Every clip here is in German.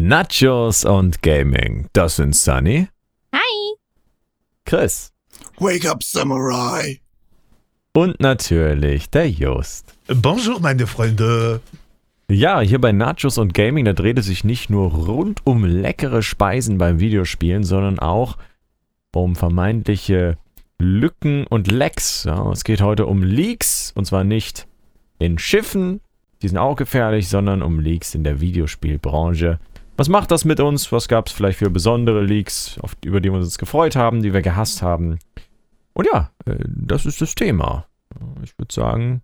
Nachos und Gaming. Das sind Sunny. Hi. Chris. Wake up, Samurai. Und natürlich der Just. Bonjour, meine Freunde. Ja, hier bei Nachos und Gaming, da dreht es sich nicht nur rund um leckere Speisen beim Videospielen, sondern auch um vermeintliche Lücken und Lecks. Ja, es geht heute um Leaks und zwar nicht in Schiffen, die sind auch gefährlich, sondern um Leaks in der Videospielbranche. Was macht das mit uns? Was gab es vielleicht für besondere Leaks, auf, über die wir uns gefreut haben, die wir gehasst haben? Und ja, äh, das ist das Thema. Ich würde sagen,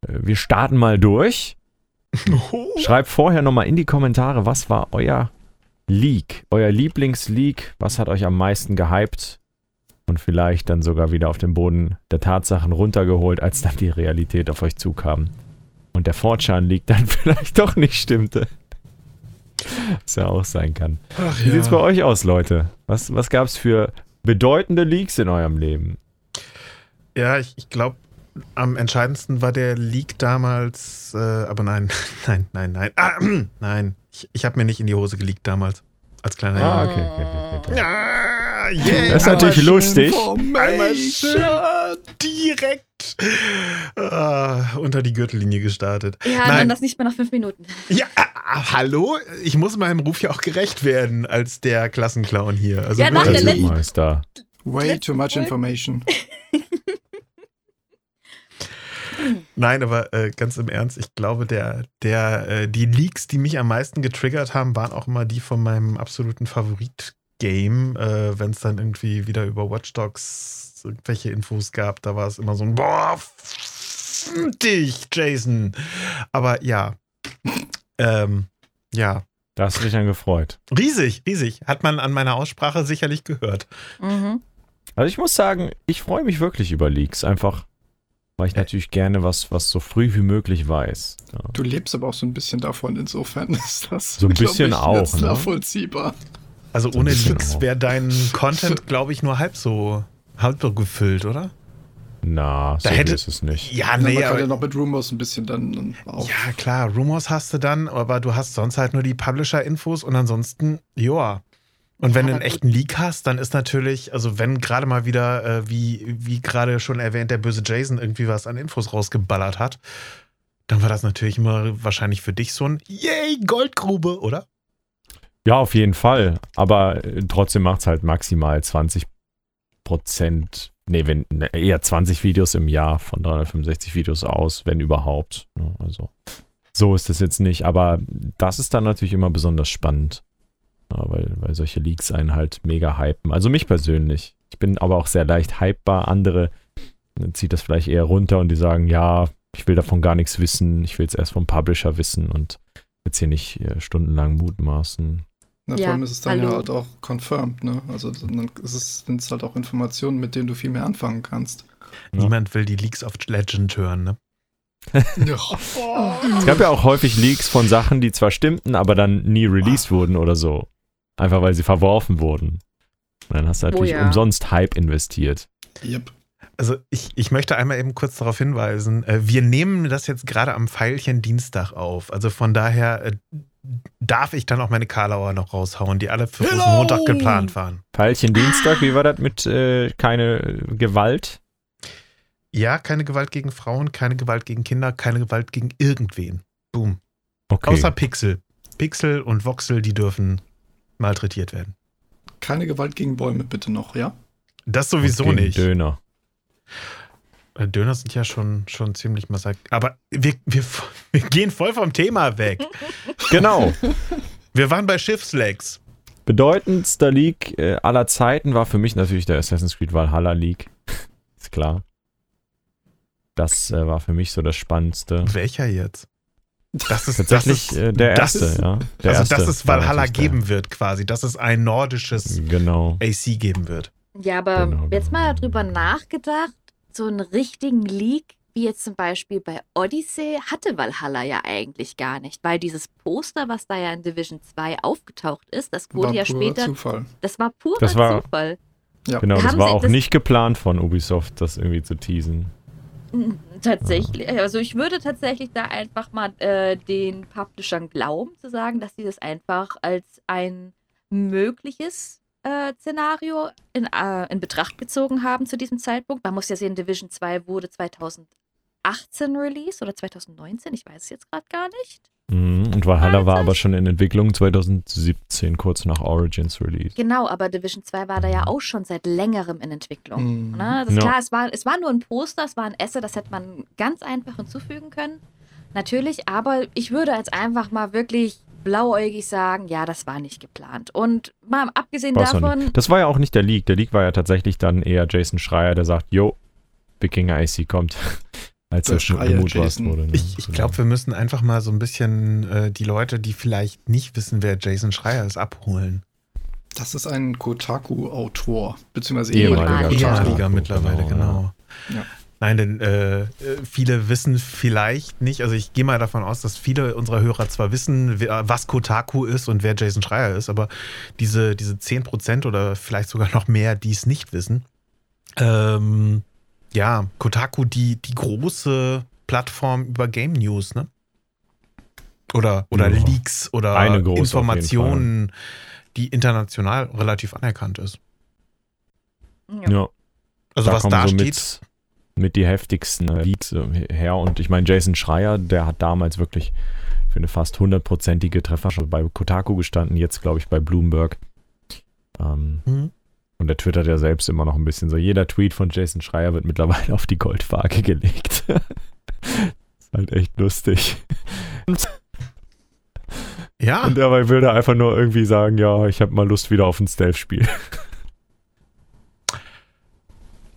äh, wir starten mal durch. Schreibt vorher nochmal in die Kommentare, was war euer Leak, euer Lieblingsleak, was hat euch am meisten gehypt und vielleicht dann sogar wieder auf den Boden der Tatsachen runtergeholt, als dann die Realität auf euch zukam. Und der Fortschan-Leak dann vielleicht doch nicht stimmte. Was ja auch sein kann. Ach, Wie sieht's bei euch aus, Leute? Was, was gab's für bedeutende Leaks in eurem Leben? Ja, ich, ich glaube, am entscheidendsten war der Leak damals, äh, aber nein, nein, nein, nein, ah, nein. Ich, ich habe mir nicht in die Hose geleakt damals. Als kleiner Ah, Junge. okay, okay, okay. okay. Ah, yeah, Das ist natürlich lustig. Einmal schön direkt ah, unter die Gürtellinie gestartet. Ja, Nein. dann das nicht mehr nach fünf Minuten. Ja, ah, hallo? Ich muss meinem Ruf ja auch gerecht werden als der Klassenclown hier. Also Ja, nach Der letzten- Meister. Way too much information. Nein, aber äh, ganz im Ernst, ich glaube, der, der, äh, die Leaks, die mich am meisten getriggert haben, waren auch immer die von meinem absoluten Favorit-Game. Äh, Wenn es dann irgendwie wieder über Watch Dogs irgendwelche Infos gab, da war es immer so ein Boah, dich, Jason. Aber ja. Ähm, ja. Da hast du dich dann gefreut. Riesig, riesig. Hat man an meiner Aussprache sicherlich gehört. Mhm. Also ich muss sagen, ich freue mich wirklich über Leaks. Einfach, weil ich natürlich gerne was, was so früh wie möglich weiß. Ja. Du lebst aber auch so ein bisschen davon, insofern ist das So ein bisschen ich, auch, ne? nachvollziehbar. Also ohne Leaks wäre dein Content, glaube ich, nur halb so, halb so gefüllt, oder? Na, so Da hätte- ist es nicht. Ja, Ja, man nee, kann aber ja noch mit Rumors ein bisschen dann, dann auf. Ja, klar, Rumors hast du dann, aber du hast sonst halt nur die Publisher-Infos und ansonsten, joa. Und wenn Ja, du einen echten Leak hast, dann ist natürlich, also wenn gerade mal wieder, äh, wie, wie gerade schon erwähnt, der böse Jason irgendwie was an Infos rausgeballert hat, dann war das natürlich immer wahrscheinlich für dich so ein Yay, Goldgrube, oder? Ja, auf jeden Fall. Aber äh, trotzdem macht es halt maximal 20 Prozent, nee, wenn, ne, eher 20 Videos im Jahr von 365 Videos aus, wenn überhaupt. ne, Also so ist es jetzt nicht. Aber das ist dann natürlich immer besonders spannend. Ja, weil, weil solche Leaks einen halt mega hypen. Also mich persönlich. Ich bin aber auch sehr leicht hypebar. Andere zieht das vielleicht eher runter und die sagen, ja, ich will davon gar nichts wissen. Ich will es erst vom Publisher wissen und jetzt hier nicht äh, stundenlang mutmaßen. Na, Ja, vor allem ist es dann hallo. ja halt auch confirmed, ne? Also dann ist es, sind es halt auch Informationen, mit denen du viel mehr anfangen kannst. Ja. Niemand will die Leaks of Legend hören, ne? Es gab ja auch häufig Leaks von Sachen, die zwar stimmten, aber dann nie released wurden oder so. Einfach weil sie verworfen wurden. Und dann hast du natürlich ja. umsonst Hype investiert. Yep. Also ich, ich möchte einmal eben kurz darauf hinweisen, äh, wir nehmen das jetzt gerade am Pfeilchen Dienstag auf. Also von daher äh, darf ich dann auch meine Karlauer noch raushauen, die alle für Hello! Rosenmontag geplant waren. Pfeilchen Dienstag, wie war das mit äh, keine Gewalt? Ja, keine Gewalt gegen Frauen, keine Gewalt gegen Kinder, keine Gewalt gegen irgendwen. Boom. Okay. Außer Pixel. Pixel und Voxel, die dürfen malträtiert werden. Keine Gewalt gegen Bäume, bitte noch, ja? Das sowieso nicht. Döner. Äh, Döner sind ja schon, schon ziemlich massak. Aber wir, wir, wir gehen voll vom Thema weg. Genau. Wir waren bei Schiffslecks. Bedeutendster Leak äh, aller Zeiten war für mich natürlich der Assassin's Creed Valhalla Leak. Ist klar. Das äh, war für mich so das Spannendste. Welcher jetzt? Das ist Tatsächlich das ist, der erste, ist, ja. Der also, erste dass es Valhalla geben wird, quasi. Dass es ein nordisches Genau. AC geben wird. Ja, aber Genau, jetzt mal drüber nachgedacht, so einen richtigen Leak, wie jetzt zum Beispiel bei Odyssey, hatte Valhalla ja eigentlich gar nicht, weil dieses Poster, was da ja in Division 2 aufgetaucht ist, das wurde War ja später, Zufall. das war purer Das war- Zufall. Ja. Genau, das Haben war Sie auch das- nicht geplant von Ubisoft, das irgendwie zu teasen. Tatsächlich, also ich würde tatsächlich da einfach mal äh, den Publishern glauben, zu sagen, dass sie das einfach als ein mögliches äh, Szenario in, äh, in Betracht gezogen haben zu diesem Zeitpunkt. Man muss ja sehen, Division 2 wurde 2018 released oder 2019, ich weiß es jetzt gerade gar nicht. Mhm, Und Valhalla war aber schon in Entwicklung 2017, kurz nach Origins Release. Genau, aber Division 2 war da ja auch schon seit längerem in Entwicklung. Mhm. Ne? Das ist Ja. klar, es war, es war nur ein Poster, es war ein Esse, das hätte man ganz einfach hinzufügen können. Natürlich, aber ich würde jetzt einfach mal wirklich blauäugig sagen, ja, das war nicht geplant. Und mal abgesehen auch davon. Das war ja auch nicht der Leak. Der Leak war ja tatsächlich dann eher Jason Schreier, der sagt, yo, Wikinger IC kommt. Als das schon gemutmaßt Jason. wurde. ne? Ich, ich glaube, wir müssen einfach mal so ein bisschen äh, die Leute, die vielleicht nicht wissen, wer Jason Schreier ist, abholen. Das ist ein Kotaku-Autor, beziehungsweise Ehemaliger Ehemaliger. Kotaku. Mittlerweile, Genau, genau. Ja. Nein, denn äh, äh, viele wissen vielleicht nicht, also ich gehe mal davon aus, dass viele unserer Hörer zwar wissen, wer, was Kotaku ist und wer Jason Schreier ist, aber diese, diese 10% oder vielleicht sogar noch mehr, die es nicht wissen, ähm, ja, Kotaku, die, die große Plattform über Game News, ne? Oder, oder Ja. Leaks oder Informationen, die international relativ anerkannt ist. ja. Ja, Also da was da so steht, mit, die heftigsten Leads äh, her. Und ich meine, Jason Schreier, der hat damals wirklich für eine fast hundertprozentige Trefferquote bei Kotaku gestanden, jetzt glaube ich bei Bloomberg. Ähm, Mhm. und der twittert ja selbst immer noch ein bisschen so. Jeder Tweet von Jason Schreier wird mittlerweile auf die Goldwaage gelegt. ist halt echt lustig. ja, Und dabei will er einfach nur irgendwie sagen, ja, ich habe mal Lust wieder auf ein Stealth-Spiel.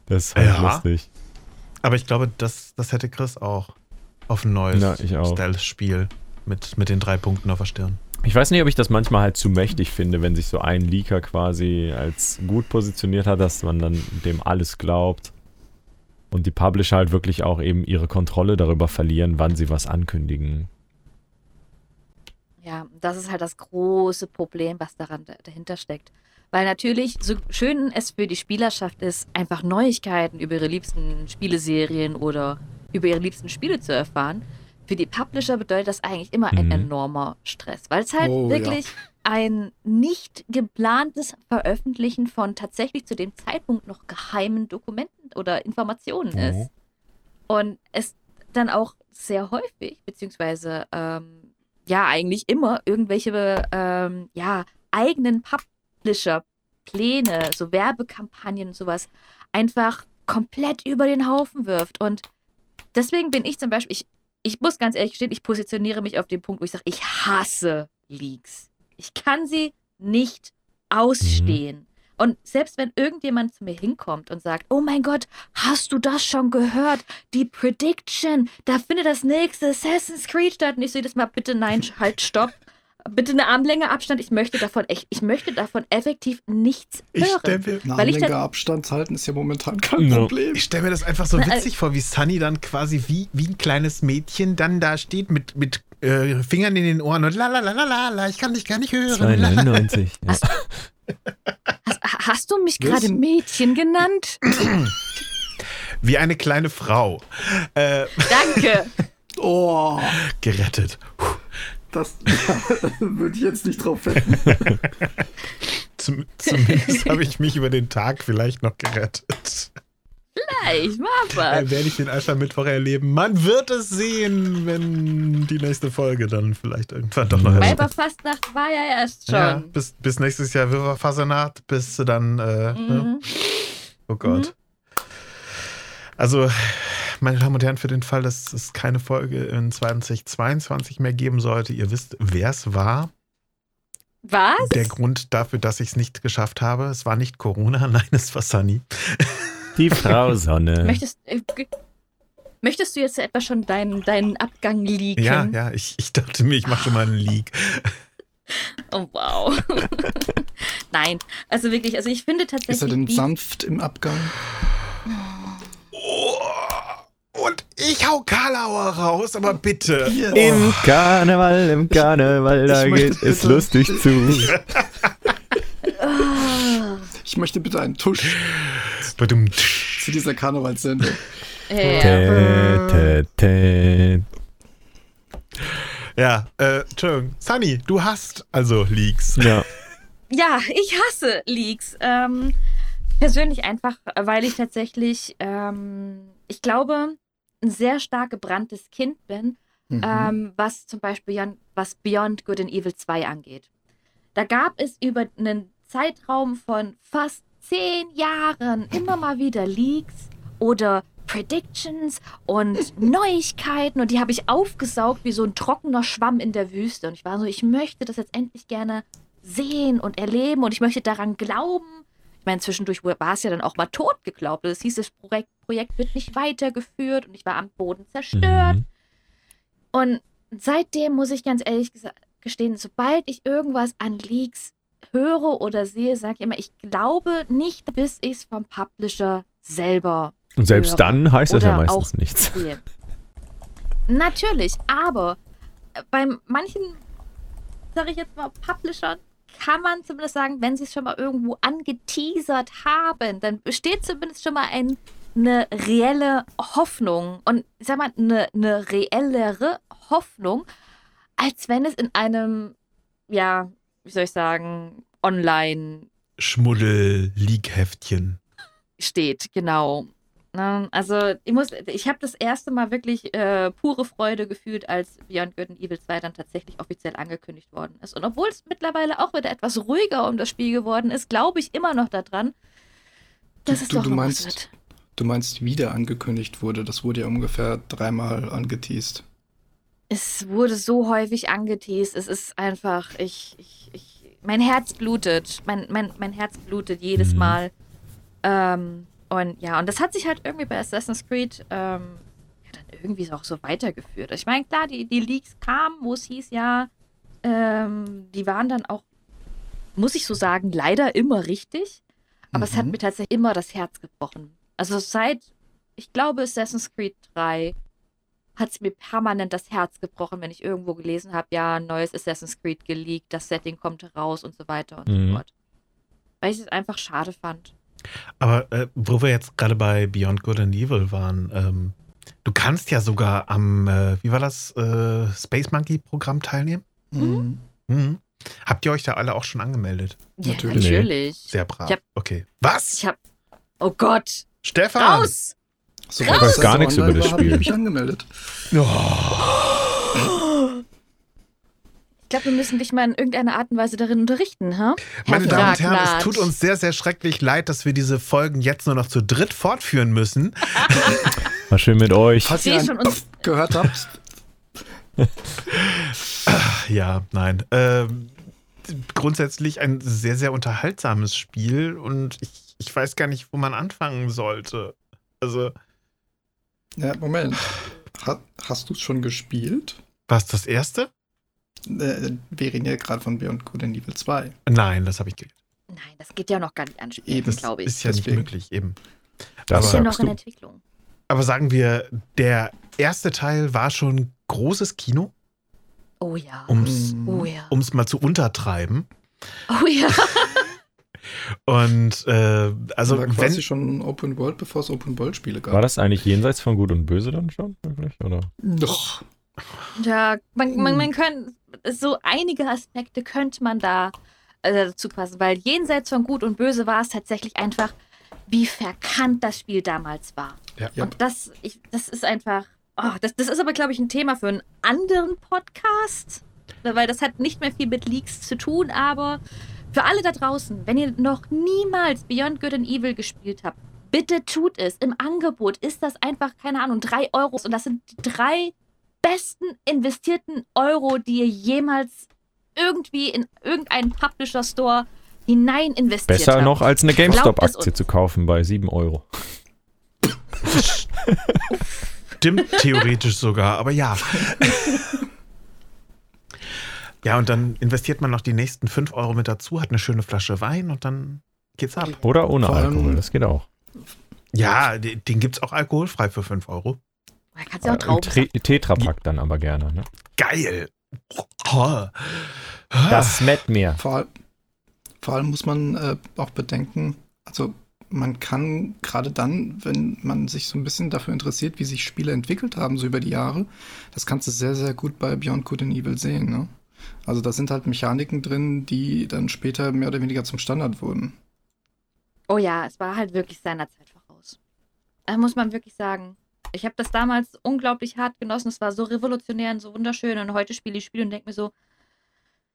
Das ist halt Ja. lustig. Aber ich glaube, das, das hätte Chris auch auf ein neues Ja. Stealth-Spiel mit, mit den drei Punkten auf der Stirn. Ich weiß nicht, ob ich das manchmal halt zu mächtig finde, wenn sich so ein Leaker quasi als gut positioniert hat, dass man dann dem alles glaubt. Und die Publisher halt wirklich auch eben ihre Kontrolle darüber verlieren, wann sie was ankündigen. Ja, das ist halt das große Problem, was daran da- dahinter steckt. Weil natürlich, so schön es für die Spielerschaft ist, einfach Neuigkeiten über ihre liebsten Spieleserien oder über ihre liebsten Spiele zu erfahren, für die Publisher bedeutet das eigentlich immer ein Mhm. enormer Stress. Weil es halt Oh, ja. wirklich ein nicht geplantes Veröffentlichen von tatsächlich zu dem Zeitpunkt noch geheimen Dokumenten oder Informationen Mhm. ist. Und es dann auch sehr häufig, beziehungsweise ähm, ja, eigentlich immer irgendwelche ähm, ja, eigenen Publisher-Pläne, so Werbekampagnen und sowas, einfach komplett über den Haufen wirft. Und deswegen bin ich zum Beispiel, ich, ich muss ganz ehrlich gestehen, ich positioniere mich auf den Punkt, wo ich sage, ich hasse Leaks. Ich kann sie nicht ausstehen. Und selbst wenn irgendjemand zu mir hinkommt und sagt, oh mein Gott, hast du das schon gehört? Die Prediction, da findet das nächste Assassin's Creed statt. Und ich sehe das mal, bitte nein, halt, stopp. Bitte eine Armlänge Abstand. Ich möchte davon echt, ich möchte davon effektiv nichts Ich hören. stelle mir, ich Armlänge dann- Abstand halten ist ja momentan kein Ja. Problem. ich stell mir das einfach so äh, witzig vor, wie Sunny dann quasi wie, wie ein kleines Mädchen dann da steht mit, mit äh, Fingern in den Ohren und la la la la la, la ich kann dich gar nicht hören. La, la. 299. Ja. Hast, hast du mich gerade Mädchen genannt? Wie eine kleine Frau. Äh, Danke. Oh, gerettet. Das würde ich jetzt nicht drauf wetten. Zum, zumindest habe ich mich über den Tag vielleicht noch gerettet. Gleich, mal Äh, werde ich den Aschermittwoch erleben? Man wird es sehen, wenn die nächste Folge dann vielleicht irgendwann doch noch erscheint. Weiberfastnacht war ja erst schon. Ja, bis, bis nächstes Jahr Wirrwarr-Fasernacht, bis du dann, äh, ne? Mhm. oh Gott. Also, meine Damen und Herren, für den Fall, dass es keine Folge in 2022 mehr geben sollte, ihr wisst, wer es war. Was? Der Grund dafür, dass ich es nicht geschafft habe, es war nicht Corona, nein, es war Sunny. Die Frau Sonne. Möchtest, äh, möchtest du jetzt etwa schon deinen, deinen Abgang leaken? Ja, ja, ich, ich dachte mir, ich mache schon mal einen Leak. Oh, wow. Nein, also wirklich, also ich finde tatsächlich. Ist er denn sanft im Abgang? Oh, und ich hau Karlauer raus, aber bitte. Hier. Im Karneval, im Karneval, da geht es lustig zu. Ich möchte bitte einen Tusch zu dieser Karnevalssendung. Ja, äh, Entschuldigung. Sunny, du hast also Leaks. Ja. Ja, ich hasse Leaks. Ähm, persönlich einfach, weil ich tatsächlich, ähm, ich glaube, ein sehr stark gebranntes Kind bin, Mhm. ähm, was zum Beispiel Beyond, was Beyond Good and Evil 2 angeht. Da gab es über einen Zeitraum von fast zehn Jahren immer mal wieder Leaks oder Predictions und Neuigkeiten und die habe ich aufgesaugt wie so ein trockener Schwamm in der Wüste. Und ich war so, ich möchte das jetzt endlich gerne sehen und erleben und ich möchte daran glauben. Ich meine, zwischendurch war es ja dann auch mal tot geglaubt. Es hieß, das Projekt, Projekt wird nicht weitergeführt und ich war am Boden zerstört. Mhm. Und seitdem muss ich ganz ehrlich gestehen, sobald ich irgendwas an Leaks höre oder sehe, sage ich immer, ich glaube nicht, bis ich es vom Publisher selber Und selbst höre dann heißt das ja meistens nichts. sehe. Natürlich, aber äh, bei manchen, sage ich jetzt mal, Publishern kann man zumindest sagen, wenn sie es schon mal irgendwo angeteasert haben, dann besteht zumindest schon mal ein, eine reelle Hoffnung und ich sag mal, eine, eine reellere Hoffnung, als wenn es in einem, ja, wie soll ich sagen, online Schmuddel-Leak-Heftchen. steht, genau. Ne, Also ich muss, ich habe das erste Mal wirklich äh, pure Freude gefühlt, als Beyond Good and Evil 2 dann tatsächlich offiziell angekündigt worden ist. Und obwohl es mittlerweile auch wieder etwas ruhiger um das Spiel geworden ist, glaube ich immer noch daran, dass Du- es du- doch du was meinst- wird. Du meinst, wieder angekündigt wurde. Das wurde ja ungefähr dreimal angeteased. Es wurde so häufig angeteased. Es ist einfach, ich, ich, ich, mein Herz blutet. Mein, mein, mein Herz blutet jedes Mhm. Mal. Ähm, und ja, und das hat sich halt irgendwie bei Assassin's Creed ähm, ja, dann irgendwie auch so weitergeführt. Ich meine, klar, die, die Leaks kamen, wo es hieß, ja, ähm, die waren dann auch, muss ich so sagen, leider immer richtig. Aber es hat Mhm. mir tatsächlich immer das Herz gebrochen. Also seit, ich glaube, Assassin's Creed 3 hat es mir permanent das Herz gebrochen, wenn ich irgendwo gelesen habe, ja, ein neues Assassin's Creed geleakt, das Setting kommt raus und so weiter und Mhm. so fort. Weil ich es einfach schade fand. Aber äh, wo wir jetzt gerade bei Beyond Good and Evil waren, ähm, du kannst ja sogar am, äh, wie war das, äh, Space Monkey Programm teilnehmen. Mhm. Mhm. Habt ihr euch da alle auch schon angemeldet? Ja, Natürlich. natürlich. Sehr brav. Hab- okay. Was? Ich hab, oh Gott, Stefan! raus! So, Ich weiß gar nichts über das Habe ich Spiel. mich angemeldet. Ich glaube, wir müssen dich mal in irgendeiner Art und Weise darin unterrichten, ha? Meine Herr Damen und Herren, es tut uns sehr, sehr schrecklich leid, dass wir diese Folgen jetzt nur noch zu dritt fortführen müssen. War schön mit euch. Falls seh ihr schon uns- gehört habt, Ja, nein. Ähm, grundsätzlich ein sehr, sehr unterhaltsames Spiel und ich, ich weiß gar nicht, wo man anfangen sollte. Also, ja, Moment. Ha, hast du es schon gespielt? was das erste? Äh, wir reden ja gerade von Beyond Good and Evil 2. Nein, das habe ich gelesen. Nein, das geht ja noch gar nicht an Eben, Das glaube ich. ist ja Deswegen. nicht möglich, eben. Das ist ja noch in du. Entwicklung. Aber sagen wir, der erste Teil war schon großes Kino, Oh ja. ums. Oh ja. es mal zu untertreiben. Oh ja. Und äh, also war wenn, quasi schon Open World, bevor es Open World Spiele gab. War das eigentlich jenseits von Gut und Böse dann schon? Wirklich? Oder? Doch. Ja, man, man, Hm. man könnte, so einige Aspekte könnte man da äh, dazu passen, weil jenseits von Gut und Böse war es tatsächlich einfach, wie verkannt das Spiel damals war. Ja. Und das, ich, das ist einfach, oh, das, das ist aber, glaube ich, ein Thema für einen anderen Podcast, weil das hat nicht mehr viel mit Leaks zu tun, aber für alle da draußen, wenn ihr noch niemals Beyond Good and Evil gespielt habt, bitte tut es. Im Angebot ist das einfach, keine Ahnung, drei Euro und das sind die drei besten investierten Euro, die ihr jemals irgendwie in irgendeinen Publisher Store hinein investiert Besser habt. noch als eine GameStop-Aktie zu kaufen bei 7 Euro. stimmt theoretisch sogar, aber ja. Ja, und dann investiert man noch die nächsten 5 Euro mit dazu, hat eine schöne Flasche Wein und dann geht's ab. Oder ohne Alkohol, das geht auch. Ja, den, den gibt's auch alkoholfrei für 5 Euro. Da kannst du ja auch Trauben. Tre- Tetrapack dann aber gerne. Ne? Geil. Oh. Das schmeckt mir. Vor, vor allem muss man äh, auch bedenken, also man kann gerade dann, wenn man sich so ein bisschen dafür interessiert, wie sich Spiele entwickelt haben, so über die Jahre, das kannst du sehr, sehr gut bei Beyond Good and Evil sehen. Ne? Also da sind halt Mechaniken drin, die dann später mehr oder weniger zum Standard wurden. Oh ja, es war halt wirklich seiner Zeit voraus. Da muss man wirklich sagen. Ich habe das damals unglaublich hart genossen. Es war so revolutionär und so wunderschön. Und heute spiele ich Spiele und denke mir so,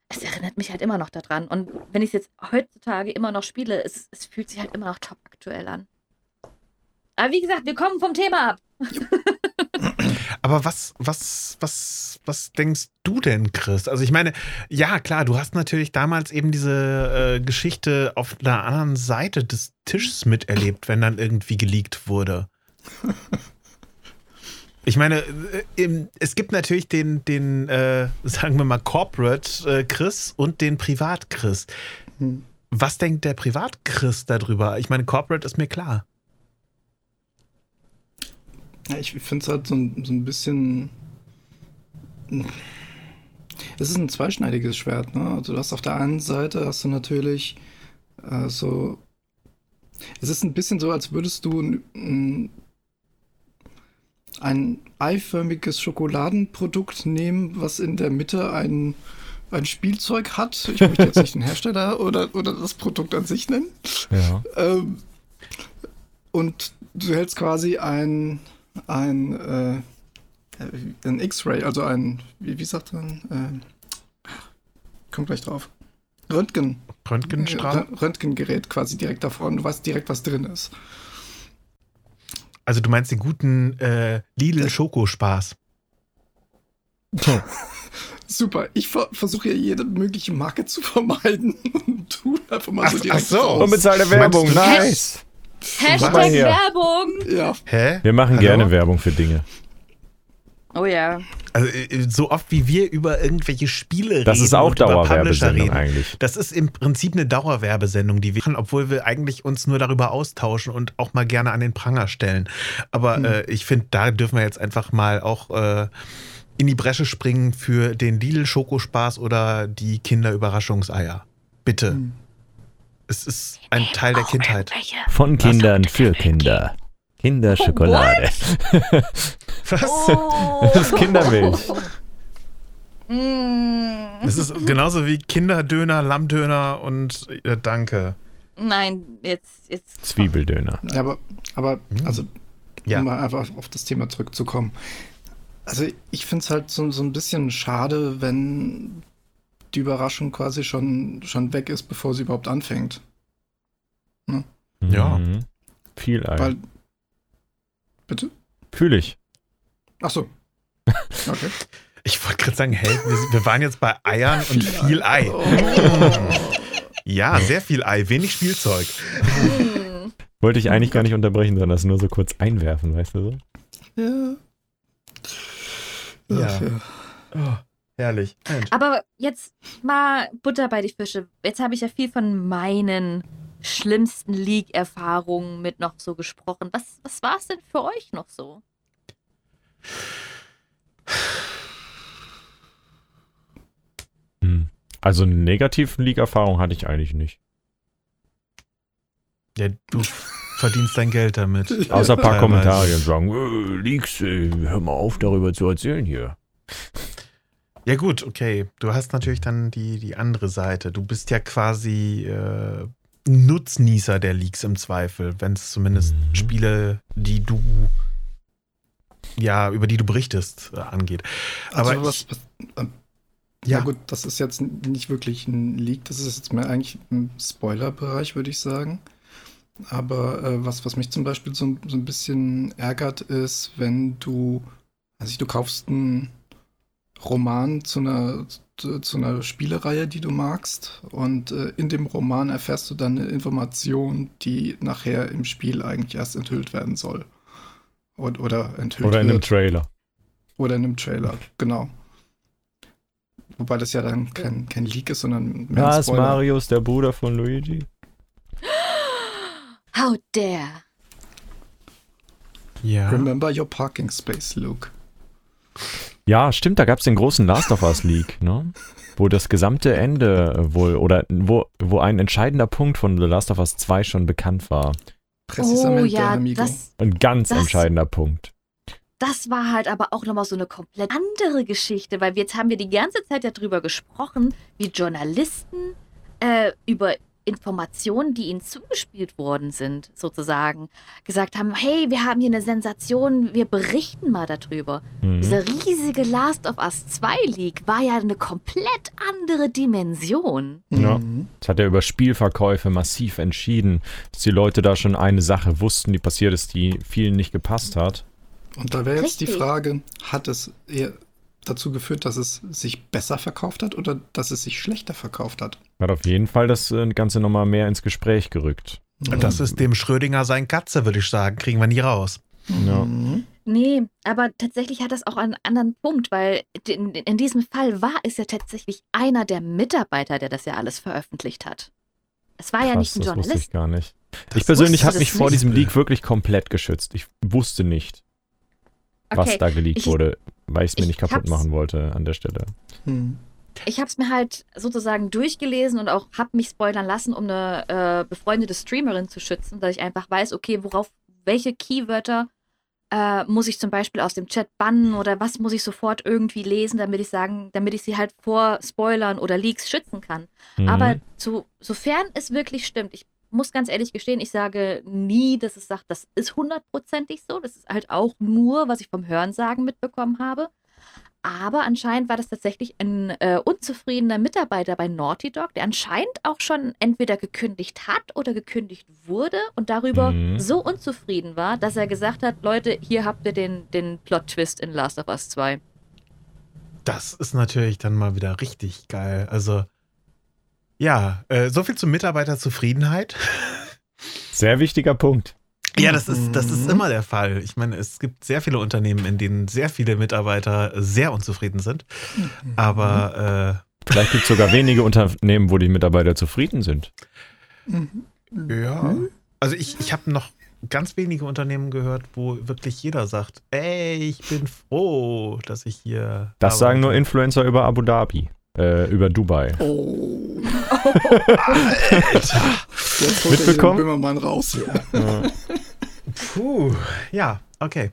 es erinnert mich halt immer noch daran. Und wenn ich es jetzt heutzutage immer noch spiele, es, es fühlt sich halt immer noch top aktuell an. Aber wie gesagt, wir kommen vom Thema ab. Aber was, was, was, was denkst du denn, Chris? Also ich meine, ja klar, du hast natürlich damals eben diese äh, Geschichte auf der anderen Seite des Tisches miterlebt, wenn dann irgendwie geleakt wurde. Ich meine, äh, es gibt natürlich den, den äh, sagen wir mal, Corporate äh, Chris und den Privat Chris. Hm. Was denkt der Privat Chris darüber? Ich meine, Corporate ist mir klar. Ja, ich finde es halt so, ein- so ein bisschen. Es ist ein zweischneidiges Schwert, ne? Also du hast auf der einen Seite hast du natürlich äh, so. Es ist ein bisschen so, als würdest du ein, ein, ein eiförmiges Schokoladenprodukt nehmen, was in der Mitte ein, ein Spielzeug hat. Ich möchte jetzt nicht den Hersteller oder, oder das Produkt an sich nennen. Ja. Ähm, und du hältst quasi ein, ein, äh, ein X-Ray, also ein, wie, wie sagt man? Äh, kommt gleich drauf. Röntgen. Röntgenstrahl? Röntgengerät quasi direkt davor und du weißt direkt, was drin ist. Also du meinst den guten äh, Lidl Schokospaß. Super. Ich ver versuche ja jede mögliche Marke zu vermeiden und tu einfach mal so Ach- direkt ach so. raus. Unbezahlte Werbung, nice. Hashtag. Werbung. Ja, Hä? Wir machen Hallo? gerne Werbung für Dinge. Oh ja. Also äh, so oft wie wir über irgendwelche Spiele Das reden ist auch und über Publisher Dauerwerbesendung reden. eigentlich. Das ist im Prinzip eine Dauerwerbesendung, die wir machen, obwohl wir eigentlich uns nur darüber austauschen und auch mal gerne an den Pranger stellen. Aber Hm. äh, ich finde, da dürfen wir jetzt einfach mal auch äh, in die Bresche springen für den Lidl Schokospaß oder die Kinderüberraschungseier. Bitte. Hm. Es ist ein Teil der Kindheit. Von Kindern für Kinder. Kinderschokolade. Was? Oh. Das ist Kindermilch. Mm. Es ist genauso wie Kinderdöner, Lammdöner und äh, danke. Nein, jetzt, jetzt. Zwiebeldöner. Ja, aber, aber Hm. also, Ja. um mal einfach auf das Thema zurückzukommen. Also, ich finde es halt so, so ein bisschen schade, wenn die Überraschung quasi schon, schon weg ist, bevor sie überhaupt anfängt. Ja. Mhm. Viel Ei. Bitte? Fühle ich. Ach so. Okay. Ich wollte gerade sagen, hey, wir, waren jetzt bei Eiern und viel Ei. Oh. Ja, sehr viel Ei, wenig Spielzeug. Wollte ich eigentlich gar nicht unterbrechen, sondern das nur so kurz einwerfen, weißt du so? Ja. Ja. Oh, herrlich. Mensch. Aber jetzt mal Butter bei die Fische. Jetzt habe ich ja viel von meinen schlimmsten League-Erfahrungen mit noch so gesprochen. Was, was war es denn für euch noch so? Hm. Also eine negativen League-Erfahrung hatte ich eigentlich nicht. Ja, du verdienst dein Geld damit. Außer ein paar. Kommentare, dann sagen, äh, Leaks, äh, hör mal auf, darüber zu erzählen hier. Ja gut, okay. Du hast natürlich dann die, die andere Seite. Du bist ja quasi äh, Nutznießer der Leaks im Zweifel, wenn es zumindest Mhm. Spiele, die du ja, über die du berichtest, äh, angeht. Also Aber was, ich- was, ähm, ja. Ja. gut, das ist jetzt nicht wirklich ein Leak, das ist jetzt mehr eigentlich im Spoiler-Bereich, würde ich sagen. Aber äh, was, was mich zum Beispiel so, ein- so ein bisschen ärgert, ist, wenn du, also du kaufst einen Roman zu einer, zu, zu einer Spielereihe, die du magst, und äh, in dem Roman erfährst du dann eine Information, die nachher im Spiel eigentlich erst enthüllt werden soll. Und, oder enthüllt Oder in einem wird. Trailer. Oder in einem Trailer, genau. Wobei das ja dann kein, kein Leak ist, sondern mehr ein Was, Spoiler. Marius, der Bruder von Luigi? How dare! ja. Remember your parking space, Luke. Ja, stimmt, da gab es den großen Last of Us Leak, ne? Wo das gesamte Ende wohl, oder wo, wo ein entscheidender Punkt von The Last of Us 2 schon bekannt war. Oh ja, amigo. das, Ein ganz Das- entscheidender Punkt. das war halt aber auch nochmal so eine komplett andere Geschichte, weil jetzt haben wir die ganze Zeit ja drüber gesprochen, wie Journalisten äh, über Informationen, die ihnen zugespielt worden sind, sozusagen, gesagt haben, hey, wir haben hier eine Sensation, wir berichten mal darüber. Mhm. Dieser riesige Last of Us 2 Leak war ja eine komplett andere Dimension. Ja. Mhm. Das hat ja über Spielverkäufe massiv entschieden, dass die Leute da schon eine Sache wussten, die passiert ist, die vielen nicht gepasst hat. Und da wäre jetzt die Richtig. Frage, hat es eher dazu geführt, dass es sich besser verkauft hat oder dass es sich schlechter verkauft hat? Hat auf jeden Fall das äh, Ganze nochmal mehr ins Gespräch gerückt. Das ist dem Schrödinger sein Katze, würde ich sagen. Kriegen wir nie raus. Ja. Nee, aber tatsächlich hat das auch einen anderen Punkt, weil in, in diesem Fall war es ja tatsächlich einer der Mitarbeiter, der das ja alles veröffentlicht hat. Es war ja Krass, nicht ein das wusste ich Journalist. gar nicht. Das ich persönlich habe mich vor diesem Leak wirklich komplett geschützt. Ich wusste nicht, was Okay, da geleakt ich- wurde, weil ich es mir ich nicht kaputt hab's- machen wollte an der Stelle. Mhm. ich habe es mir halt sozusagen durchgelesen und auch habe mich spoilern lassen, um eine äh, befreundete Streamerin zu schützen, dass ich einfach weiß, okay, worauf, welche Keywörter äh, muss ich zum Beispiel aus dem Chat bannen oder was muss ich sofort irgendwie lesen, damit ich sagen, damit ich sie halt vor Spoilern oder Leaks schützen kann. Mhm. Aber zu, sofern es wirklich stimmt, ich muss ganz ehrlich gestehen, ich sage nie, dass es sagt, das ist hundertprozentig so. Das ist halt auch nur, was ich vom Hörensagen mitbekommen habe. Aber anscheinend war das tatsächlich ein äh, unzufriedener Mitarbeiter bei Naughty Dog, der anscheinend auch schon entweder gekündigt hat oder gekündigt wurde und darüber Mhm. so unzufrieden war, dass er gesagt hat, Leute, hier habt ihr den, den Plot-Twist in Last of Us 2. Das ist natürlich dann mal wieder richtig geil. Also, ja, äh, so viel zur Mitarbeiterzufriedenheit. Sehr wichtiger Punkt. Ja, das ist, das ist Mhm. immer der Fall. Ich meine, es gibt sehr viele Unternehmen, in denen sehr viele Mitarbeiter sehr unzufrieden sind. Aber Vielleicht gibt es sogar wenige Unternehmen, wo die Mitarbeiter zufrieden sind. Mhm. äh, ja. Also ich, ich habe noch ganz wenige Unternehmen gehört, wo wirklich jeder sagt, ey, ich bin froh, dass ich hier. Das sagen nur arbeite." Influencer über Abu Dhabi, äh, über Dubai. Oh, Alter. jetzt holt er den Mitbekommen? Böhmermann raus. Ja. Puh, ja, okay.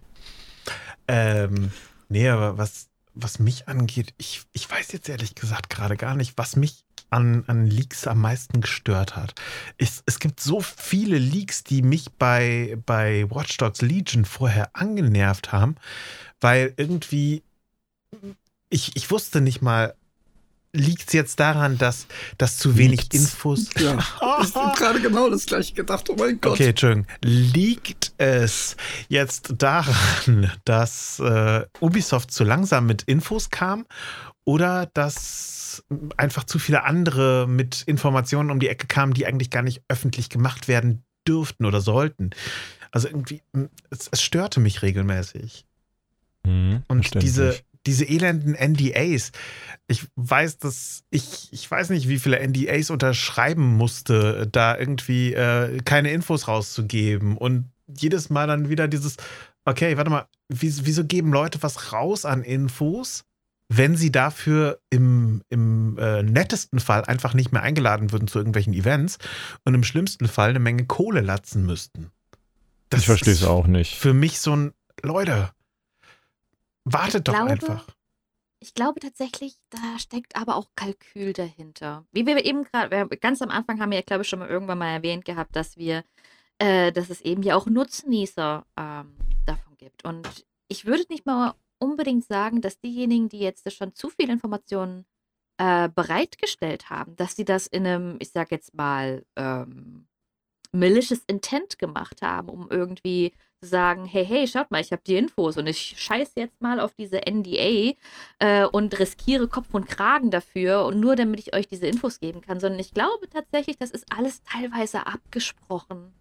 Ähm, nee, aber was, was mich angeht, ich, ich weiß jetzt ehrlich gesagt gerade gar nicht, was mich an, an Leaks am meisten gestört hat. Es, es gibt so viele Leaks, die mich bei, bei Watch Dogs Legion vorher angenervt haben, weil irgendwie ich, ich wusste nicht mal, liegt es jetzt daran, dass, dass zu wenig Liegt's? Infos Ja, ich habe gerade genau das gleiche gedacht. Oh mein Gott. Okay, Entschuldigung. Liegt es jetzt daran, dass äh, Ubisoft zu langsam mit Infos kam oder dass einfach zu viele andere mit Informationen um die Ecke kamen, die eigentlich gar nicht öffentlich gemacht werden dürften oder sollten? Also irgendwie, es, es störte mich regelmäßig. Mhm, Und diese, diese elenden NDAs. Ich weiß, dass ich, ich weiß nicht, wie viele NDAs unterschreiben musste, da irgendwie äh, keine Infos rauszugeben. Und jedes Mal dann wieder dieses, okay, warte mal, wie, wieso geben Leute was raus an Infos, wenn sie dafür im, im äh, nettesten Fall einfach nicht mehr eingeladen würden zu irgendwelchen Events und im schlimmsten Fall eine Menge Kohle latzen müssten? ich verstehe es auch nicht. Für mich so ein, Leute, wartet doch glaube, einfach. Ich glaube tatsächlich, da steckt aber auch Kalkül dahinter. Wie wir eben gerade, ganz am Anfang haben wir, glaube ich, schon mal irgendwann mal erwähnt gehabt, dass wir, äh, dass es eben ja auch Nutznießer ähm, davon gibt. Und ich würde nicht mal unbedingt sagen, dass diejenigen, die jetzt schon zu viel Informationen äh, bereitgestellt haben, dass sie das in einem, ich sag jetzt mal, ähm, malicious Intent gemacht haben, um irgendwie sagen, hey, hey, schaut mal, ich habe die Infos und ich scheiße jetzt mal auf diese NDA äh, und riskiere Kopf und Kragen dafür und nur damit ich euch diese Infos geben kann, sondern ich glaube tatsächlich, das ist alles teilweise abgesprochen,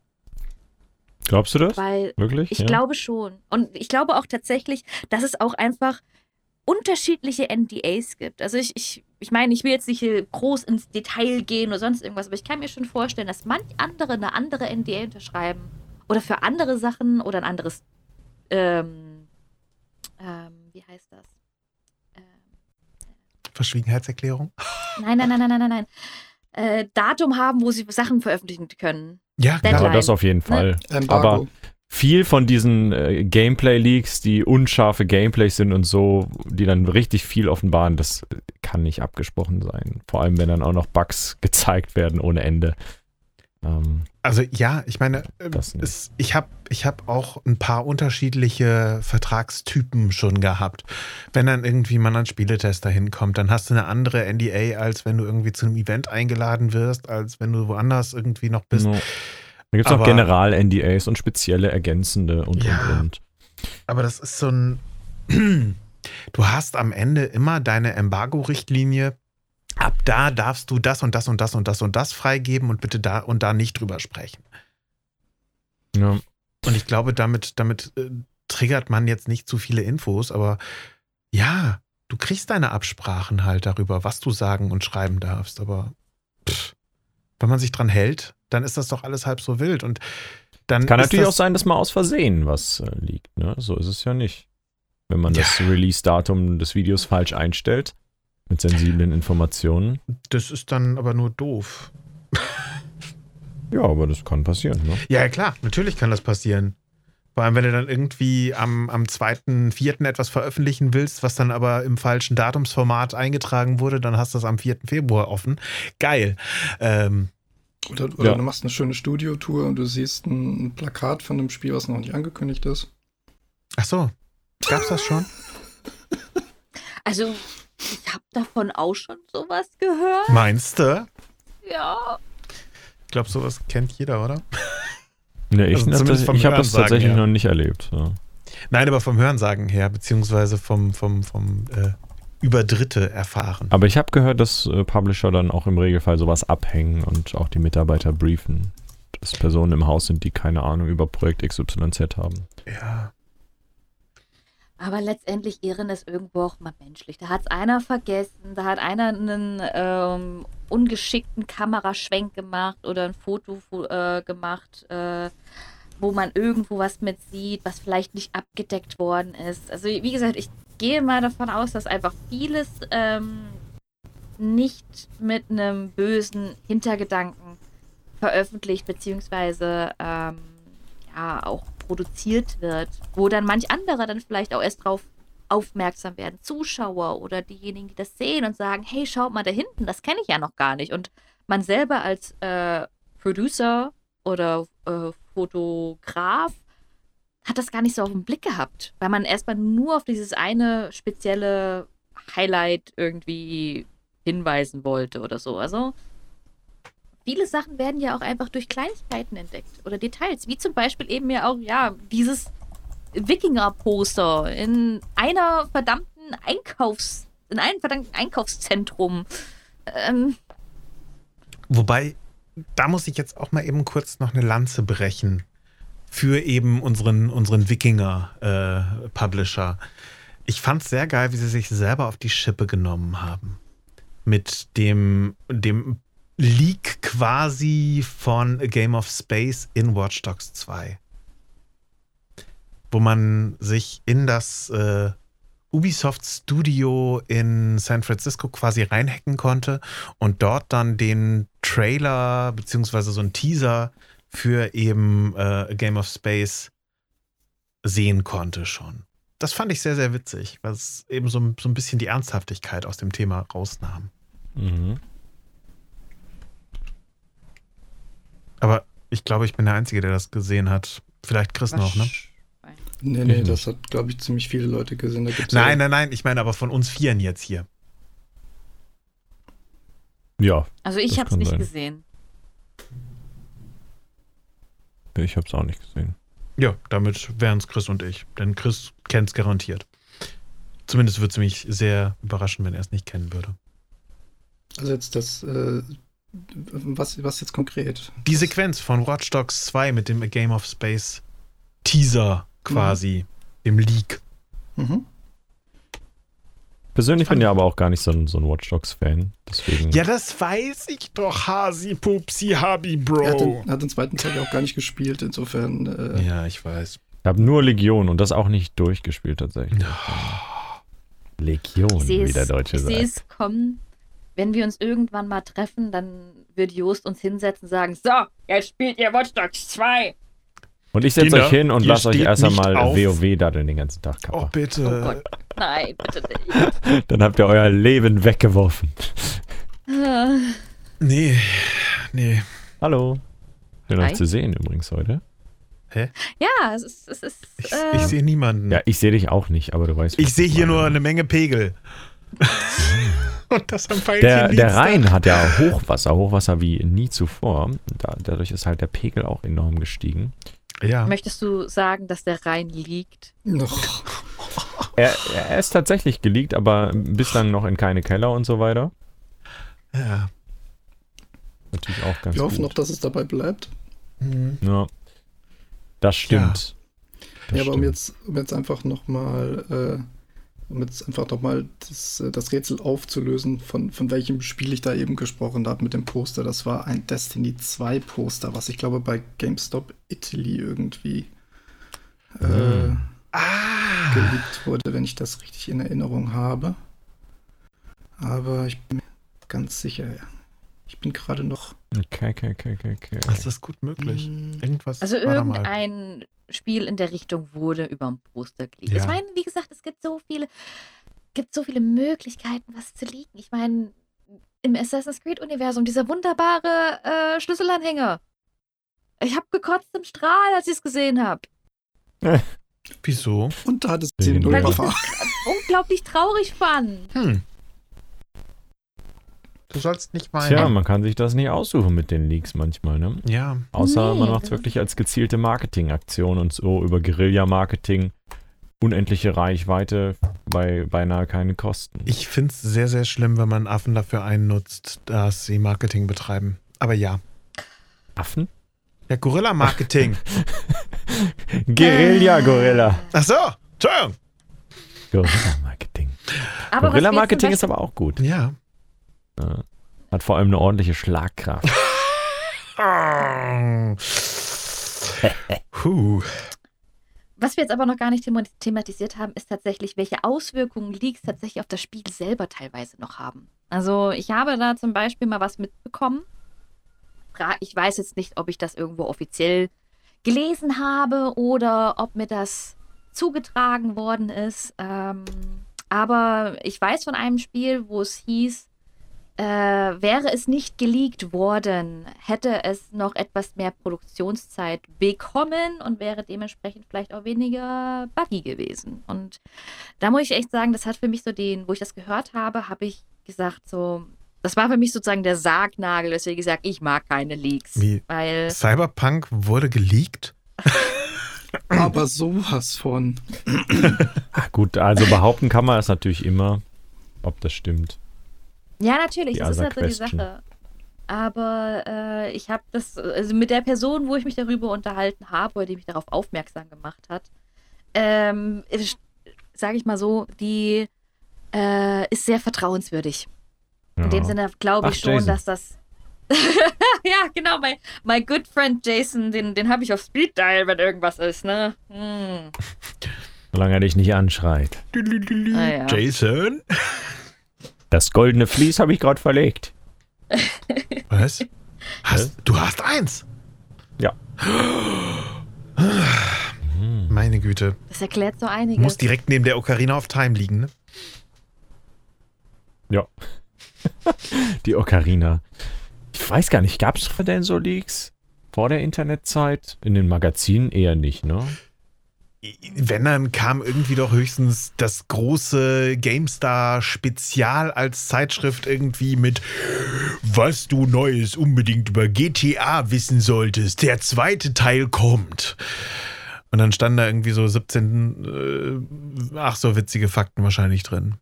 Glaubst du das? weil Wirklich? ich ja? glaube schon. Und ich glaube auch tatsächlich, dass es auch einfach unterschiedliche NDAs gibt. Also ich, ich, ich meine, ich will jetzt nicht groß ins Detail gehen oder sonst irgendwas, aber ich kann mir schon vorstellen, dass manch andere eine andere NDA unterschreiben oder für andere Sachen oder ein anderes, ähm, ähm, wie heißt das? Ähm, Verschwiegenheitserklärung? Nein, nein, nein, nein, nein, nein, nein. äh, Datum haben, wo sie Sachen veröffentlichen können. Ja, Deadline. Aber das auf jeden Fall. Embargo. Aber viel von diesen äh, Gameplay-Leaks, die unscharfe Gameplays sind und so, die dann richtig viel offenbaren, das kann nicht abgesprochen sein. Vor allem, wenn dann auch noch Bugs gezeigt werden ohne Ende. Ähm, Also ja, ich meine, äh, nicht. es, ich habe ich hab auch ein paar unterschiedliche Vertragstypen schon gehabt. Wenn dann irgendwie man an Spieletester hinkommt, dann hast du eine andere NDA, als wenn du irgendwie zu einem Event eingeladen wirst, als wenn du woanders irgendwie noch bist. no. Da gibt es noch Aber- General-NDAs und spezielle ergänzende und Ja. und und. Aber das ist so ein. Du hast am Ende immer deine Embargo-Richtlinie. Ab da darfst du das und das und das und das und das freigeben und bitte da und da nicht drüber sprechen. Ja. Und ich glaube, damit, damit äh, triggert man jetzt nicht zu viele Infos, aber ja, du kriegst deine Absprachen halt darüber, was du sagen und schreiben darfst. Aber pff, wenn man sich dran hält, dann ist das doch alles halb so wild. Und dann Kann natürlich das, auch sein, dass mal aus Versehen was äh, liegt. Ne? So ist es ja nicht. Wenn man das Ja. Release-Datum des Videos falsch einstellt, mit sensiblen Informationen. Das ist dann aber nur doof. Ja, aber das kann passieren. Ne? Ja, klar, natürlich kann das passieren. Vor allem, wenn du dann irgendwie am, am 2.4. etwas veröffentlichen willst, was dann aber im falschen Datumsformat eingetragen wurde, dann hast du es am 4. Februar offen. Geil. Ähm, Oder, oder Ja. du machst eine schöne Studiotour und du siehst ein, ein Plakat von einem Spiel, was noch nicht angekündigt ist. ach so, gab's das schon? Also, ich habe davon auch schon sowas gehört. Meinst du? Ja. Ich glaube, sowas kennt jeder, oder? Nee, ich Also das, ich habe das tatsächlich her. noch nicht erlebt. Ja. Nein, aber vom Hörensagen her, beziehungsweise vom, vom, vom äh, über Dritte erfahren. Aber ich habe gehört, dass äh, Publisher dann auch im Regelfall sowas abhängen und auch die Mitarbeiter briefen. Dass Personen im Haus sind, die keine Ahnung über Projekt XYZ haben. Ja. Aber letztendlich Ehren ist irgendwo auch mal menschlich. Da hat es einer vergessen, da hat einer einen ähm, ungeschickten Kameraschwenk gemacht oder ein Foto äh, gemacht, äh, wo man irgendwo was mit sieht, was vielleicht nicht abgedeckt worden ist. Also wie gesagt, ich gehe mal davon aus, dass einfach vieles ähm, nicht mit einem bösen Hintergedanken veröffentlicht beziehungsweise ähm, ja auch produziert wird, wo dann manch anderer dann vielleicht auch erst drauf aufmerksam werden, Zuschauer oder diejenigen, die das sehen und sagen, hey, schaut mal da hinten, das kenne ich ja noch gar nicht. Und man selber als äh, Producer oder äh, Fotograf hat das gar nicht so auf den Blick gehabt, weil man erstmal nur auf dieses eine spezielle Highlight irgendwie hinweisen wollte oder so. Also viele Sachen werden ja auch einfach durch Kleinigkeiten entdeckt oder Details, wie zum Beispiel eben ja auch, ja, dieses Wikinger-Poster in einer verdammten Einkaufs-, in einem verdammten Einkaufszentrum. Ähm, Wobei, da muss ich jetzt auch mal eben kurz noch eine Lanze brechen für eben unseren, unseren Wikinger-Publisher. ich fand es sehr geil, wie sie sich selber auf die Schippe genommen haben. Mit dem, dem Leak quasi von A Game of Space in Watch Dogs 2. Wo man sich in das äh, Ubisoft Studio in San Francisco quasi reinhacken konnte und dort dann den Trailer beziehungsweise so einen Teaser für eben äh, A Game of Space sehen konnte schon. Das fand ich sehr, sehr witzig, weil es eben so, so ein bisschen die Ernsthaftigkeit aus dem Thema rausnahm. Mhm. Aber ich glaube, ich bin der Einzige, der das gesehen hat. Vielleicht Chris noch, ne? Nee, nee, Mhm. das hat, glaube ich, ziemlich viele Leute gesehen. Da gibt's Nein, ja, nein, nein, ich meine aber von uns Vieren jetzt hier. Ja, Also ich habe es nicht sein. gesehen. ich habe es auch nicht gesehen. Ja, damit wären es Chris und ich. Denn Chris kennt es garantiert. Zumindest würde es mich sehr überraschen, wenn er es nicht kennen würde. Also jetzt das, äh, was, was jetzt konkret? Die Sequenz von Watch Dogs 2 mit dem A Game of Space Teaser quasi, dem Leak. Mhm. Persönlich bin ich aber auch gar nicht so ein, so ein Watch Dogs-Fan. Deswegen. Ja, das weiß ich doch, Hasi Pupsi Habi Er hat Bro. den, hat den zweiten Teil ja auch gar nicht gespielt, insofern. Äh, Ja, ich weiß. Ich habe nur Legion und das auch nicht durchgespielt tatsächlich. Legion, Ich sehe wie der Deutsche ich sehe sagt. es kommen. Wenn wir uns irgendwann mal treffen, dann würde Jost uns hinsetzen und sagen, so, jetzt spielt ihr Watch Dogs 2. Und ich setze euch hin und ihr lasst euch erst einmal auf. WoW daddeln den ganzen Tag, Oh, Kappa. Oh bitte. Gott, nein, bitte nicht. Dann habt ihr euer Leben weggeworfen. Nee, nee. Hallo. Schön euch zu sehen übrigens heute. ja, es ist, es ist Ich, äh, ich sehe niemanden. Ja, ich sehe dich auch nicht, aber du weißt. ich sehe hier nur eine Menge Pegel. Und das am Der, der. Rhein hat ja Hochwasser, Hochwasser wie nie zuvor. Da, dadurch ist halt der Pegel auch enorm gestiegen. Ja. Möchtest du sagen, dass der Rhein liegt? Noch. Er, er ist tatsächlich geleakt, aber bislang noch in keine Keller und so weiter. ja. Natürlich auch ganz Wir hoffen gut. noch, dass es dabei bleibt. Hm. Ja. Das stimmt. Das ja, aber um stimmt. jetzt, um jetzt einfach nochmal, äh, um jetzt einfach nochmal das, äh, das Rätsel aufzulösen, von, von welchem Spiel ich da eben gesprochen habe mit dem Poster. Das war ein Destiny 2 Poster, was ich glaube bei GameStop Italy irgendwie äh, Hm. Ah. geleakt wurde, wenn ich das richtig in Erinnerung habe. Aber ich bin mir ganz sicher, ja. Ich bin gerade noch. Okay, okay, okay, okay, okay. Das ist gut möglich. Hm, Irgendwas. Also irgendein Spiel in der Richtung wurde über dem Poster gelegt. Ja. Ich meine, wie gesagt, es gibt so viele, gibt so viele Möglichkeiten, was zu liegen. Ich meine, im Assassin's Creed-Universum, dieser wunderbare äh, Schlüsselanhänger. Ich habe gekotzt im Strahl, als ich es gesehen habe. Wieso? Und da hat es Wegen 10 dem Weil ich Buffer. das unglaublich traurig fand. Hm. Du sollst nicht weinen. Tja, man kann sich das nicht aussuchen mit den Leaks manchmal, ne? Ja. Außer Nee, man macht es wirklich als gezielte Marketingaktion und so über Guerilla-Marketing unendliche Reichweite bei beinahe keine Kosten. Ich finde es sehr, sehr schlimm, wenn man Affen dafür einnutzt, dass sie Marketing betreiben. Aber ja. Affen? Ja, Gorilla-Marketing. Guerilla-Gorilla. Ach so. Entschuldigung. Guerilla-Marketing zum ist aber auch gut. Ja. Ja. Hat vor allem eine ordentliche Schlagkraft. Puh. Was wir jetzt aber noch gar nicht thema- thematisiert haben, ist tatsächlich, welche Auswirkungen Leaks tatsächlich auf das Spiel selber teilweise noch haben. Also ich habe da zum Beispiel mal was mitbekommen. Ich weiß jetzt nicht, ob ich das irgendwo offiziell gelesen habe oder ob mir das zugetragen worden ist. Ähm, aber ich weiß von einem Spiel, wo es hieß, äh, wäre es nicht geleakt worden, hätte es noch etwas mehr Produktionszeit bekommen und wäre dementsprechend vielleicht auch weniger buggy gewesen. Und da muss ich echt sagen, das hat für mich so den, wo ich das gehört habe, habe ich gesagt, so, das war für mich sozusagen der Sargnagel, deswegen gesagt, ich mag keine Leaks. Wie? Weil, Cyberpunk wurde geleakt? Aber sowas von. Ah, gut, also behaupten kann man es natürlich immer, ob das stimmt. Ja, natürlich, das ist halt so die. Sache. Aber äh, ich habe das, also mit der Person, wo ich mich darüber unterhalten habe, oder die mich darauf aufmerksam gemacht hat, ähm, sage ich mal so, die äh, ist sehr vertrauenswürdig. In dem Ja. Sinne glaube ich Ach, schon, Jason. dass das. ja, genau, mein, my good friend Jason, den, den habe ich auf Speed Dial, wenn irgendwas ist, ne? Hm. Solange er dich nicht anschreit. Ah, ja. Jason? Das goldene Vlies habe ich gerade verlegt. Was? Hast, du hast eins? Ja. Meine Güte. Das erklärt so einiges. Muss direkt neben der Ocarina of Time liegen, ne? Ja. Die Ocarina. Ich weiß gar nicht, gab es denn so Leaks vor der Internetzeit? In den Magazinen eher nicht, ne? Wenn, dann kam irgendwie doch höchstens das große GameStar-Spezial als Zeitschrift irgendwie mit Was du Neues unbedingt über GTA wissen solltest. Der zweite Teil kommt. Und dann standen da irgendwie so 17, äh, ach so witzige Fakten wahrscheinlich drin.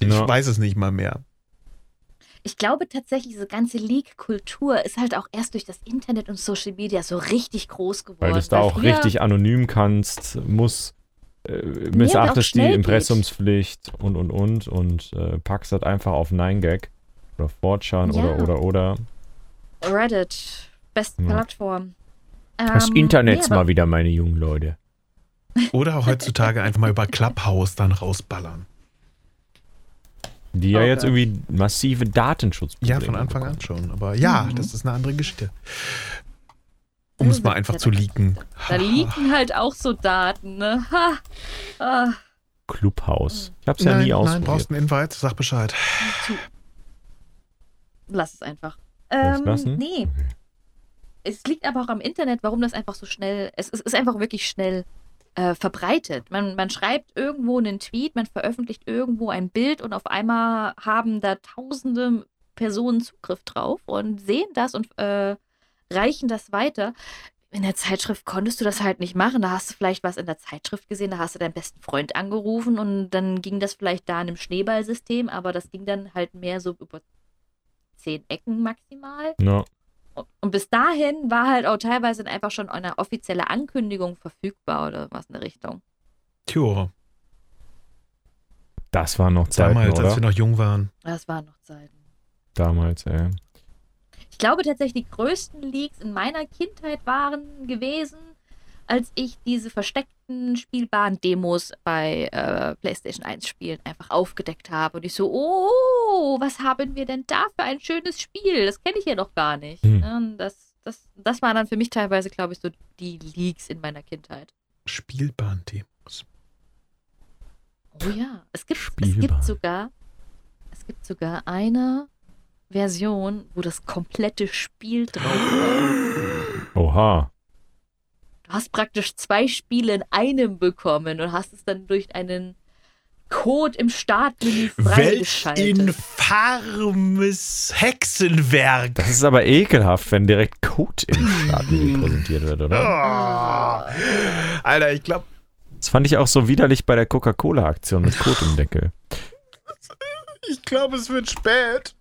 Ich Ja. weiß es nicht mal mehr. Ich glaube tatsächlich, diese ganze Leak-Kultur ist halt auch erst durch das Internet und Social Media so richtig groß geworden. Weil du es da auch richtig anonym kannst, muss, äh, auch missachtest die schnell geht. Impressumspflicht und und und und äh, packst das einfach auf 9gag oder 4chan Ja. oder oder oder. Reddit, beste Ja. Plattform. Das Ähm, Internet nee, mal wieder, meine jungen Leute. Oder heutzutage einfach mal über Clubhouse dann rausballern. Die ja Oh jetzt Gott. irgendwie massive Datenschutzprobleme Ja, von Anfang bekommen. an schon. Aber ja, Mhm. das ist eine andere Geschichte. Um es mal einfach zu leaken. Da liegen halt auch so Daten, ne? Ha. Ah, Clubhouse. Ich hab's ja nein, nie nein, ausprobiert. brauchst einen Invite, sag Bescheid. Lass es einfach. Ähm, lassen? nee. Es liegt aber auch am Internet, warum das einfach so schnell, es, es ist einfach wirklich schnell äh, verbreitet. Man, man schreibt irgendwo einen Tweet, man veröffentlicht irgendwo ein Bild und auf einmal haben da tausende Personen Zugriff drauf und sehen das und äh, reichen das weiter. In der Zeitschrift konntest du das halt nicht machen. Da hast du vielleicht was in der Zeitschrift gesehen, da hast du deinen besten Freund angerufen und dann ging das vielleicht da in einem Schneeballsystem, aber das ging dann halt mehr so über zehn Ecken maximal. Ja. Und bis dahin war halt auch teilweise dann einfach schon eine offizielle Ankündigung verfügbar oder was in der Richtung. Tja, Das waren noch Zeiten, damals, als wir oder? noch jung waren. Das waren noch Zeiten. Damals, ey. Ich glaube tatsächlich, die größten Leaks in meiner Kindheit waren gewesen, als ich diese versteckten spielbaren Demos bei äh, PlayStation 1 Spielen einfach aufgedeckt habe. Und ich so, oh, was haben wir denn da für ein schönes Spiel? Das kenne ich ja noch gar nicht. Hm. Das, das, das waren dann für mich teilweise, glaube ich, so die Leaks in meiner Kindheit. Spielbahn-Demos. Oh ja, es gibt, es gibt sogar, es gibt sogar eine Version, wo das komplette Spiel drauf war. Oha. Du hast praktisch zwei Spiele in einem bekommen und hast es dann durch einen Code im Startmenü freigeschaltet. infames Hexenwerk. Das ist aber ekelhaft, wenn direkt Code im Startmenü präsentiert wird, oder? Ah. Alter, ich glaube, Das fand ich auch so widerlich bei der Coca-Cola-Aktion mit Code im Deckel. ich glaube, es wird spät.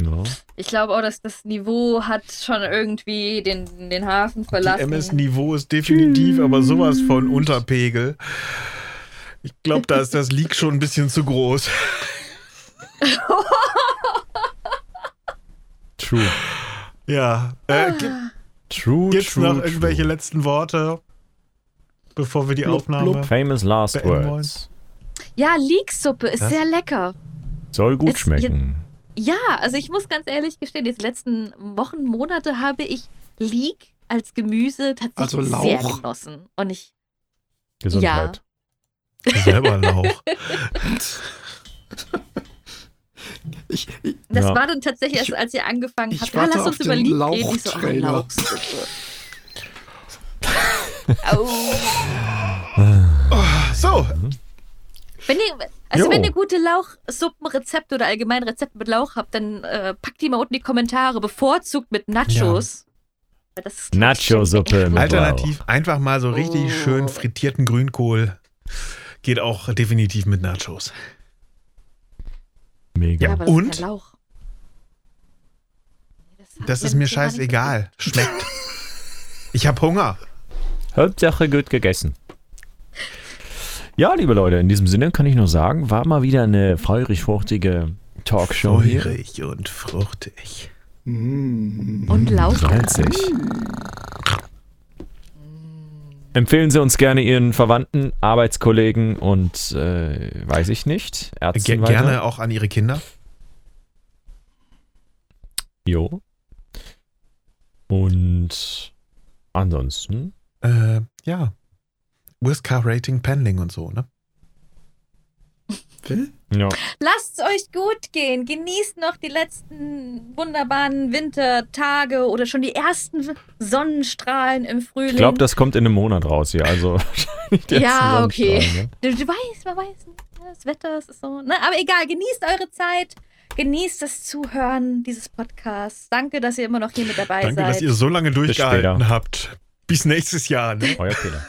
Ja. Ich glaube auch, dass das Niveau hat schon irgendwie den, den Hafen Die verlassen. MS-Niveau ist definitiv aber sowas von Unterpegel. Ich glaube, da ist das Leak schon ein bisschen zu groß. True. Ja. Äh, gibt True, es true, noch irgendwelche true. letzten Worte, bevor wir die Blub, Aufnahme. blub. Famous last words. ja, Leeksuppe ist Was? sehr lecker. Soll gut Jetzt- schmecken. Ja, also ich muss ganz ehrlich gestehen, die letzten Wochen, Monate habe ich Leek als Gemüse Also tatsächlich sehr Lauch. genossen. Und ich, Gesundheit. Selber Lauch. Ich, ich, das Ja. war dann tatsächlich Ich- erst, als ihr angefangen ich habt. Ja, warte lass uns über Leek reden. Ich so, ah, Lauchtrailer. Lauchsuppe. Au. So, Wenn ihr, also Jo. wenn ihr gute Lauchsuppenrezepte oder allgemein Rezepte mit Lauch habt, dann äh, packt die mal unten in die Kommentare, bevorzugt mit Nachos. Das ich, Nacho-Suppe alternativ einfach mal so richtig Oh. schön frittierten Grünkohl. Geht auch definitiv mit Nachos. Mega. Ja, aber das Und? ist kein Lauch. Nee, hat Das ist mir scheißegal. Schmeckt. Ich habe Hunger. Hauptsache gut gegessen. Ja, liebe Leute, in diesem Sinne kann ich nur sagen, war mal wieder eine feurig-fruchtige Talkshow hier. Feurig und fruchtig. mm, Und. Salzig. Empfehlen Sie uns gerne Ihren Verwandten, Arbeitskollegen und äh, weiß ich nicht, Ärzten Ge weiter. gerne auch an ihre Kinder. Jo. Und ansonsten, Äh, ja. With Car Rating Pending und so, ne? Will? ja. Lasst es euch gut gehen. Genießt noch die letzten wunderbaren Wintertage oder schon die ersten Sonnenstrahlen im Frühling. Ich glaube, das kommt in einem Monat raus hier. Also wahrscheinlich die Ja, okay. Sonnenstrahlen, Du, du weißt, man weiß, nicht, ne, das Wetter ist so. Ne? Aber egal, genießt eure Zeit. Genießt das Zuhören dieses Podcasts. Danke, dass ihr immer noch hier mit dabei Danke, seid. dass ihr so lange durchgehalten habt. Bis nächstes Jahr, ne? Ne? Euer Peter.